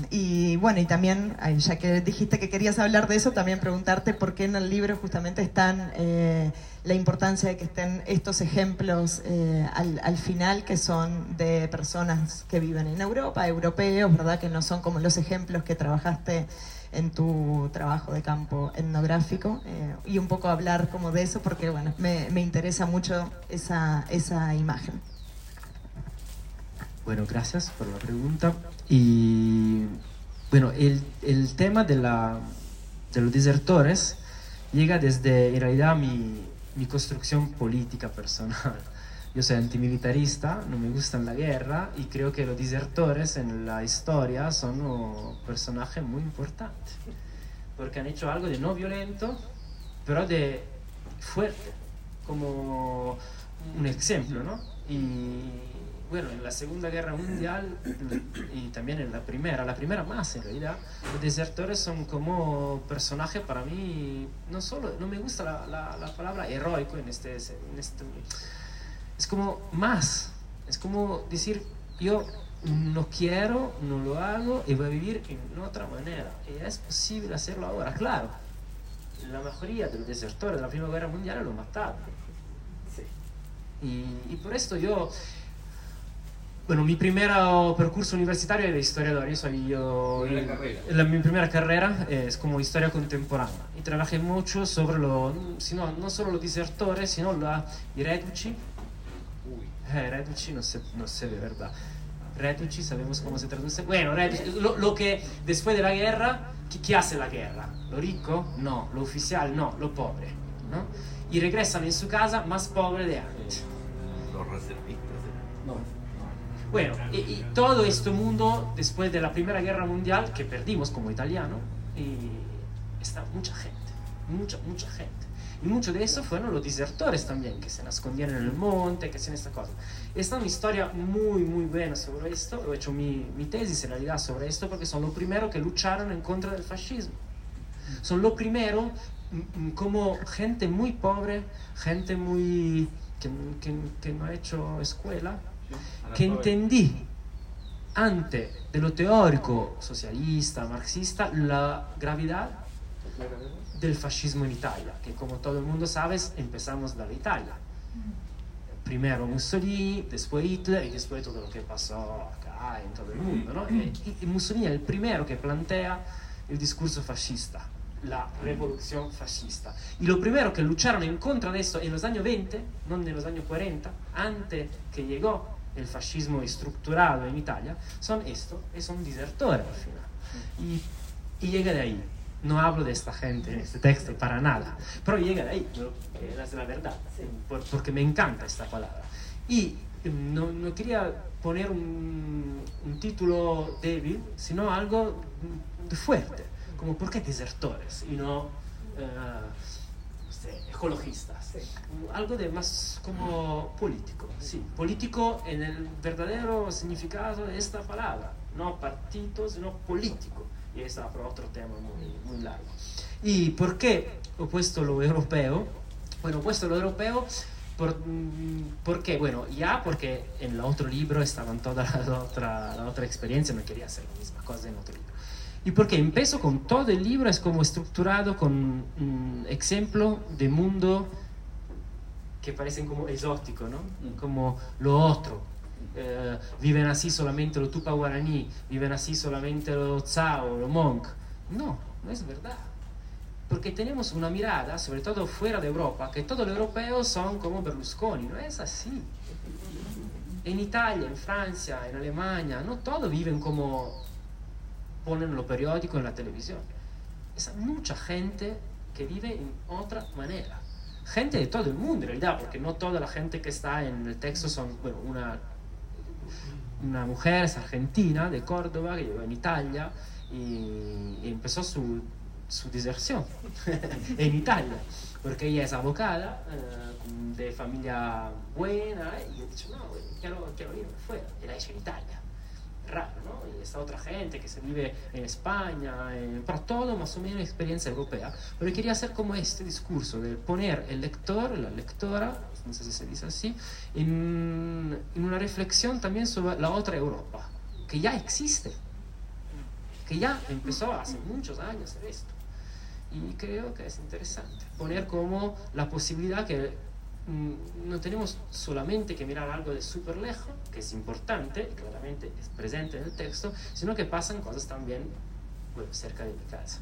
y, bueno, y también, ya que dijiste que querías hablar de eso, también preguntarte por qué en el libro justamente están eh, la importancia de que estén estos ejemplos eh, al, al, final, que son de personas que viven en Europa, europeos, ¿verdad? Que no son como los ejemplos que trabajaste en tu trabajo de campo etnográfico. Eh, y un poco hablar como de eso, porque bueno, me, me interesa mucho esa, esa imagen. Bueno, gracias por la pregunta. Y bueno, el, el tema de, la, de los desertores llega desde en realidad mi, mi construcción política personal. Yo soy antimilitarista, no me gusta la guerra y creo que los desertores en la historia son un personaje muy importante porque han hecho algo de no violento, pero de fuerte, como un ejemplo, ¿no? Y bueno, en la Segunda Guerra Mundial y también en la Primera, la Primera más en realidad, los desertores son como personajes para mí, no solo, no me gusta la, la, palabra heroico en este, en este, es como más, es como decir, yo no quiero, no lo hago y voy a vivir en otra manera. Y es posible hacerlo ahora, claro. La mayoría de los desertores de la Primera Guerra Mundial lo mataron. Sí. Y, y por esto yo bueno, mi primer percurso universitario de historiador. Yo soy yo. La, mi primera carrera es como historia contemporánea. Y trabajé mucho sobre lo, sino, no solo los desertores, sino la, i reduci. Uy. Eh, reduci no sé, no sé de verdad. Reduci, sabemos cómo se traduce. Bueno, reduci, lo, lo, que después de la guerra, ¿qué, hace la guerra? ¿Lo rico? No. ¿Lo oficial? No. ¿Lo pobre? ¿no? Y regresan en su casa más pobre de antes. Bueno, y, todo este mundo, después de la Primera Guerra Mundial, que perdimos como italiano, y está mucha gente, mucha, mucha gente. Y mucho de eso fueron los desertores también, que se escondieron en el monte, que hacían esta cosa. Esta es una historia muy, muy buena sobre esto. He hecho mi, mi tesis en realidad sobre esto porque son los primeros que lucharon en contra del fascismo. Son los primeros como gente muy pobre, gente muy que, que, que no ha hecho escuela, que entendí antes de lo teórico socialista, marxista, la gravedad del fascismo en Italia, que como todo el mundo sabe, empezamos de Italia. Primero Mussolini, después Hitler y después todo lo que pasó acá en todo el mundo. ¿no? Y, Mussolini es el primero que plantea el discurso fascista, la revolución fascista. Y lo primero que lucharon en contra de esto en los años 20, no en los años 40, antes que llegó el fascismo estructurado en Italia, son esto, y son desertores al final. Y, y, llega de ahí. No hablo de esta gente en este texto para nada, pero llega de ahí, es la verdad, porque me encanta esta palabra. Y em, no, no quería poner un, un, título débil, sino algo de fuerte, como ¿por qué desertores? Y no... Uh, algo de más como político, sí, político en el verdadero significado de esta palabra, no partido, sino político, y es otro tema muy, muy largo. ¿Y por qué he puesto lo europeo? Bueno, he puesto lo europeo por, mm, ¿Por qué? Bueno, ya porque en el otro libro estaban toda la otra, la otra experiencia, no quería hacer la misma cosa en otro libro. Y porque empiezo con todo el libro, es como estructurado con un ejemplo de mundo que parecen como exótico, ¿no? Mm. Como lo otro. Eh, viven así solamente los tupa guaraní, viven así solamente los tsao, los monk. No, no es verdad. Porque tenemos una mirada, sobre todo fuera de Europa, que todos los europeos son como Berlusconi, no es así. En Italia, en Francia, en Alemania, no todos viven como ponen lo periódico en la televisión. Es mucha gente que vive en otra manera. Gente de todo el mundo, en realidad, porque no toda la gente que está en el texto son, bueno, una, una mujer argentina, de Córdoba, que llegó en Italia y, empezó su, su deserción en Italia, porque ella es abogada, eh, de familia buena, y dicho, no, quiero, quiero irme fuera, y la hecho en Italia raro, ¿no? Y esta otra gente que se vive en España, pero todo más o menos experiencia europea. Pero quería hacer como este discurso de poner el lector, la lectora, no sé si se dice así, en, en una reflexión también sobre la otra Europa, que ya existe, que ya empezó hace muchos años esto. Y creo que es interesante poner como la posibilidad que no tenemos solamente que mirar algo de súper lejos, que es importante, claramente es presente en el texto, sino que pasan cosas también cerca de mi casa.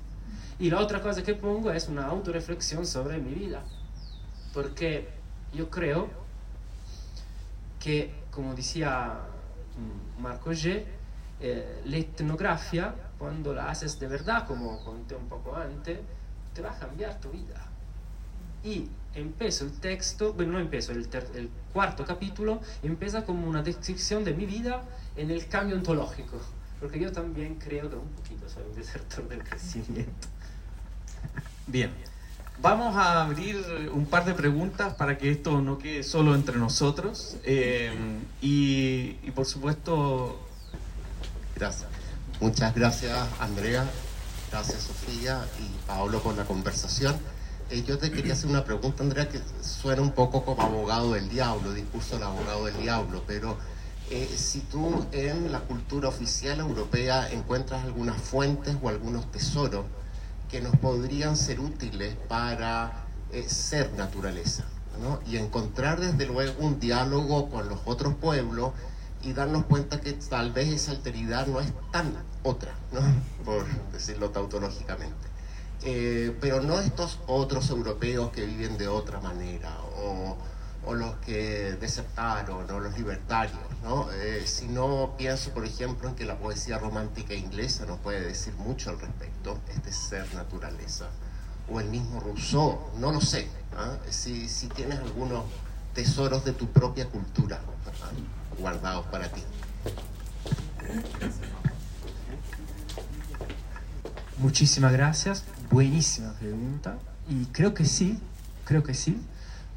Y la otra cosa que pongo es una autorreflexión sobre mi vida, porque yo creo que, como decía mm, Marco G, eh, la etnografía, cuando la haces de verdad, como conté un poco antes, te va a cambiar tu vida. Y empiezo el texto, bueno, no empiezo, el, el cuarto capítulo empieza como una descripción de mi vida en el cambio ontológico, porque yo también creo que un poquito soy un desertor del crecimiento. Bien, vamos a abrir un par de preguntas para que esto no quede solo entre nosotros. Eh, y, y por supuesto... Gracias. Muchas gracias, Andrea. Gracias, Sofía y Pablo, por la conversación. Eh, yo te quería hacer una pregunta, Andrea, que suena un poco como abogado del diablo, discurso del abogado del diablo, pero eh, si tú en la cultura oficial europea encuentras algunas fuentes o algunos tesoros que nos podrían ser útiles para eh, ser naturaleza, ¿no? y encontrar desde luego un diálogo con los otros pueblos y darnos cuenta que tal vez esa alteridad no es tan otra, ¿no? por decirlo tautológicamente. Eh, pero no estos otros europeos que viven de otra manera, o, o los que desertaron, o los libertarios, ¿no? Eh, sino pienso, por ejemplo, en que la poesía romántica inglesa nos puede decir mucho al respecto, este ser naturaleza, o el mismo Rousseau, no lo sé, ¿ah? si, si tienes algunos tesoros de tu propia cultura guardados para ti. Muchísimas gracias, buenísima pregunta. Y creo que sí, creo que sí.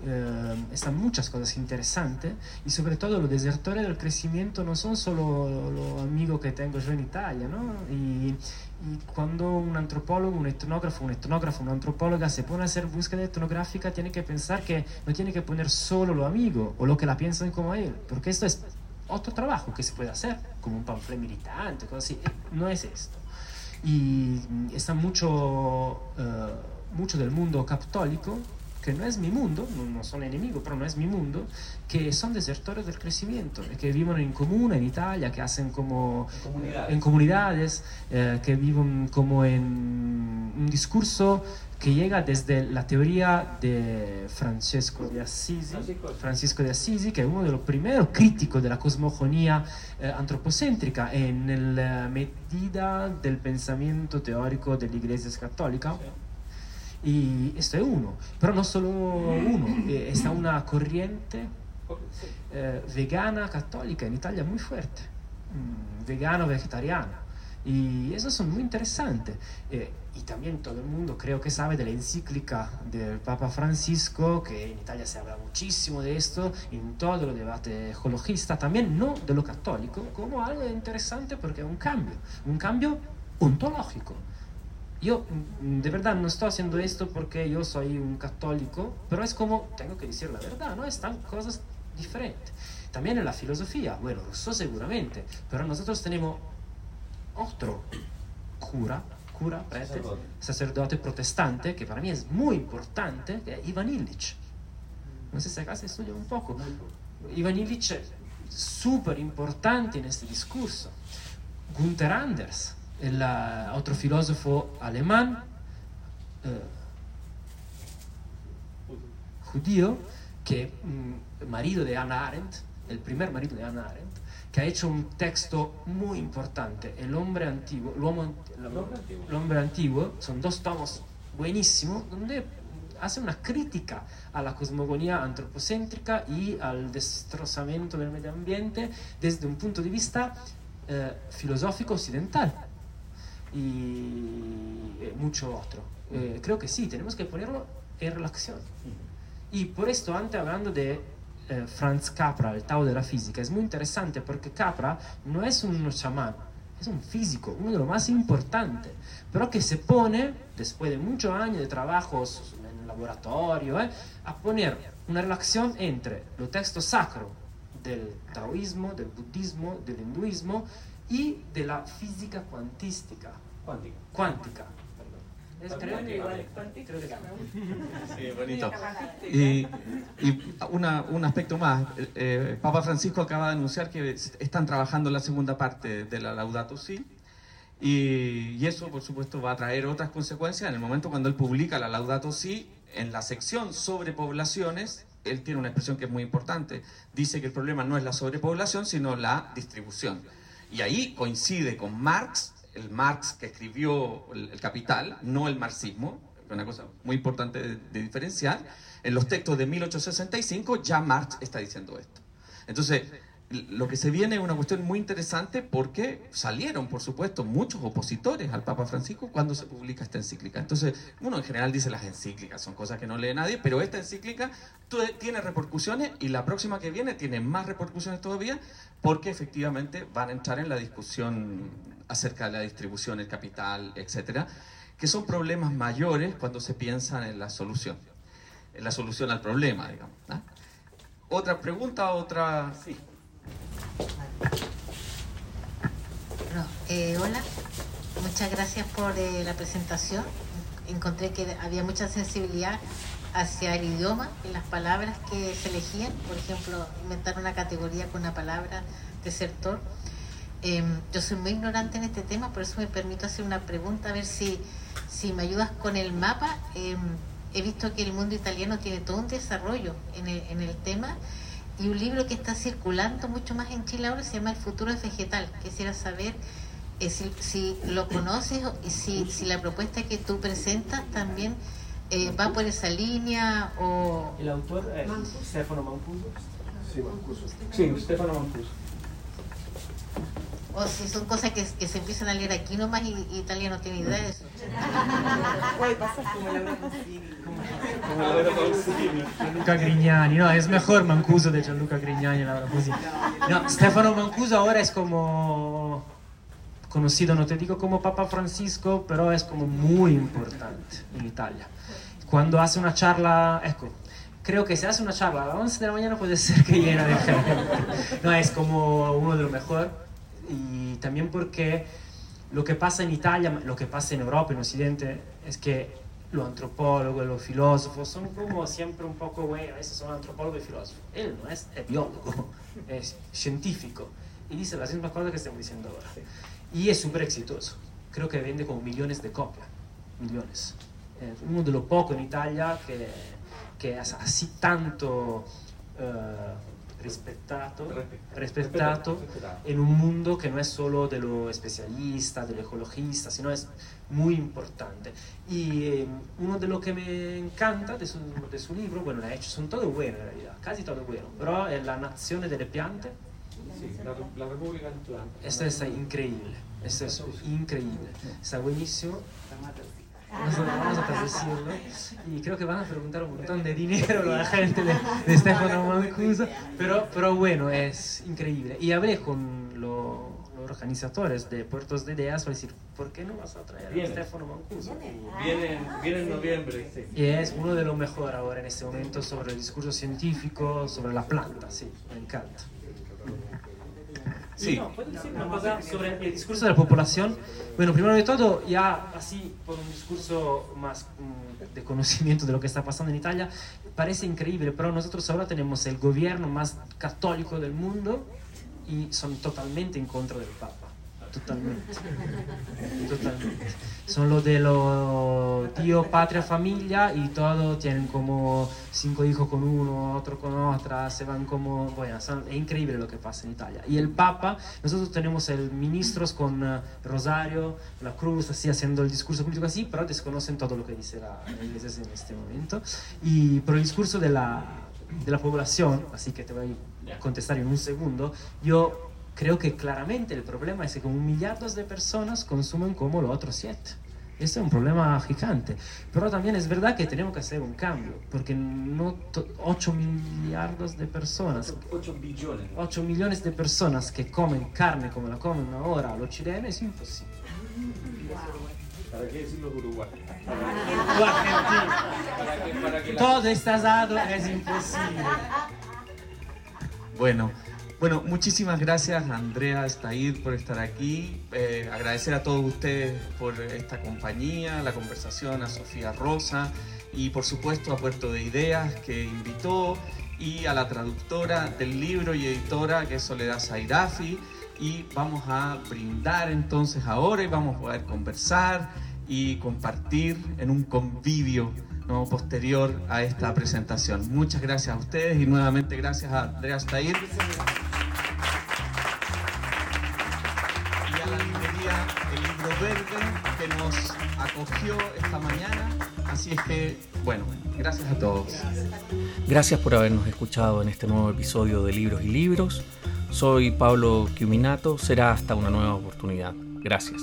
Eh, están muchas cosas interesantes y sobre todo los desertores del crecimiento no son solo los amigos que tengo yo en Italia, ¿no? Y, cuando un antropólogo, un etnógrafo, un etnógrafo, una antropóloga se pone a hacer búsqueda etnográfica, tiene que pensar que no tiene que poner solo lo amigo o lo que la piensan como él, porque esto es otro trabajo que se puede hacer, como un panfleto militante, cosas así. No es esto. Y está mucho, uh, mucho del mundo católico que no es mi mundo, no, no, son enemigos, pero no es mi mundo, que son desertores del crecimiento, que viven en común en Italia, que hacen como en comunidades, eh, que viven como en un discurso que llega desde la teoría de Francesco de Assisi, Francisco de Assisi, que es uno de los primeros críticos de la cosmogonía eh, antropocéntrica en la medida del pensamiento teórico de la Iglesia católica. Sí. Y esto es uno, pero no solo uno, eh, está una corriente eh, vegana católica en Italia muy fuerte, mm, vegano vegetariano. Y eso son muy interesantes. Eh, y también todo el mundo creo que sabe de la encíclica del Papa Francisco, que en Italia se habla muchísimo de esto, en todo el debate ecologista, también no de lo católico, como algo interesante porque es un cambio, un cambio ontológico. Yo de verdad no estoy haciendo esto porque yo soy un católico, pero es como, tengo que decir la verdad, ¿no? Están cosas diferentes. También en la filosofía, bueno, Rousseau seguramente, pero nosotros tenemos otro cura, cura, prete, sacerdote. sacerdote protestante, que para mí es muy importante, que es Ivan Illich. No sé si acá se estudia un poco. Ivan Illich es súper importante en este discurso. Gunther Anders, el otro filósofo alemán, uh, judío, que um, marido de Hannah Arendt, el primer marido de Hannah Arendt, que ha hecho un texto muy importante, El hombre antiguo, el hombre, antiguo. El hombre antiguo, son dos tomos buenísimos, donde hace una crítica a la cosmogonía antropocéntrica y al destrozamiento del medio ambiente desde un punto de vista eh, filosófico occidental y eh, mucho otro. Eh, creo que sí, tenemos que ponerlo en relación. Y por esto, antes hablando de eh, Franz Capra, el Tao de la física, es muy interesante porque Capra no es un chamán, es un físico, uno de los más importantes, pero que se pone, después de muchos años de trabajos en el laboratorio, eh, a poner una relación entre los textos sacros del taoísmo, del budismo, del hinduismo y de la física cuantística. Cuántica. Cuántica. Es, creo que igual, creo que Sí, bonito. Y, y una- un aspecto más, eh, eh, Papa Francisco acaba de anunciar que están trabajando la segunda parte de la Laudato Si, y, y eso por supuesto va a traer otras consecuencias en el momento cuando él publica la Laudato Si, en la sección sobre poblaciones, él tiene una expresión que es muy importante, dice que el problema no es la sobrepoblación, sino la distribución. Y ahí coincide con Marx, el Marx que escribió el, Capital, no el marxismo, una cosa muy importante de, de diferenciar. En los textos de 1865 ya Marx está diciendo esto. Entonces, lo que se viene es una cuestión muy interesante porque salieron, por supuesto, muchos opositores al Papa Francisco cuando se publica esta encíclica. Entonces, uno en general dice las encíclicas, son cosas que no lee nadie, pero esta encíclica tiene repercusiones y la próxima que viene tiene más repercusiones todavía porque efectivamente van a entrar en la discusión acerca de la distribución, el capital, etcétera, que son problemas mayores cuando se piensa en la solución, en la solución al problema, digamos. ¿ah? Otra pregunta, otra... Sí. Eh, hola, muchas gracias por eh, la presentación. Encontré que había mucha sensibilidad hacia el idioma y las palabras que se elegían. Por ejemplo, inventar una categoría con una palabra desertor. Eh, yo soy muy ignorante en este tema, por eso me permito hacer una pregunta, a ver si, si me ayudas con el mapa. Eh, he visto que el mundo italiano tiene todo un desarrollo en en el tema y un libro que está circulando mucho más en Chile ahora se llama El futuro es vegetal. Quisiera saber eh, si, si lo conoces o- y si, si la propuesta que tú presentas también eh, va por esa línea o... El autor es Stefano Mancuso. Sí, Stefano Mancuso. O si son cosas que, que se empiezan a leer aquí nomás y, y Italia no tiene idea de eso. Gianluca Grignani, no, es mejor Mancuso de Gianluca Grignani, la verdad, così. No, Stefano Mancuso ahora es como conocido, no te digo como Papa Francisco, pero es como muy importante en Italia. Cuando hace una charla, ecco, creo que si hace una charla a las 11 de la mañana puede ser que llena de gente. No, es como uno de los mejores y también porque lo que pasa en Italia, lo que pasa en Europa, en Occidente, es que los antropólogos, los filósofos son como siempre un poco, bueno, esos son antropólogos y filósofos. Él no es, es biólogo, es científico y dice las mismas cosas que estamos diciendo ahora. Y es súper exitoso. Creo que vende como millones de copias, millones. Es uno de los pocos en Italia que, que es así tanto eh, rispettato, rispettato en un mundo que no es solo de lo especialista, de lo ecologista, sino es muy importante. Y eh, uno de lo que me encanta de su, de su libro, bueno, ha hecho, son todo bueno en realidad, casi todo bueno, pero es la nazione delle piante, Sí, la, la República Atlántica. esto es increíble, esto es increíble, está buenísimo. Vamos a, vamos a traducirlo y creo que van a preguntar un montón de dinero a la gente de, de Stefano Mancuso, pero, pero bueno, es increíble. Y hablé con lo- los organizadores de Puertos de Ideas para decir, ¿por qué no vas a traer a. Stefano Mancuso? Viene, viene en noviembre, sí. y es uno de los mejores ahora en este momento sobre el discurso científico, sobre la planta, sí, me encanta. Sí. No, ¿puedo decir una cosa sobre el discurso de la población? Bueno, primero de todo, ya así por un discurso más mm, de conocimiento de lo que está pasando en Italia, parece increíble, pero nosotros ahora tenemos el gobierno más católico del mundo y son totalmente en contra del Papa. Totalmente. Totalmente. Son los de los tío, patria, familia y todos tienen como cinco hijos con uno, otro con otra, se van como... Bueno, son- es increíble lo que pasa en Italia. Y el Papa, nosotros tenemos el ministros con eh, Rosario, la cruz, así haciendo el discurso político así, pero desconocen todo lo que dice la, la iglesia en este momento. Y por el discurso de la, de la población, así que te voy a contestar en un segundo, yo creo que claramente el problema es que como millardos de personas consumen como los otros siete. Ese es un problema gigante. Pero también es verdad que tenemos que hacer un cambio, porque no 8 millardos de personas, 8 billones. 8 millones de personas que comen carne como la comen ahora los chilenos es imposible. ¿Para qué uruguayos? O argentinos. Todo está dado, es imposible. Bueno, bueno, muchísimas gracias Andrea Estaid por estar aquí. Eh, agradecer a todos ustedes por esta compañía, la conversación, a Sofía Rosa y por supuesto a Puerto de Ideas que invitó y a la traductora del libro y editora que es Soledad Zairafi. Y vamos a brindar entonces ahora y vamos a poder conversar y compartir en un convivio ¿no? posterior a esta presentación. Muchas gracias a ustedes y nuevamente gracias a Andrea Stair. Y a la librería El Libro Verde que nos acogió esta mañana. Así es que, bueno, gracias a todos. Gracias por habernos escuchado en este nuevo episodio de Libros y Libros. Soy Pablo Quiminato. Será hasta una nueva oportunidad. Gracias.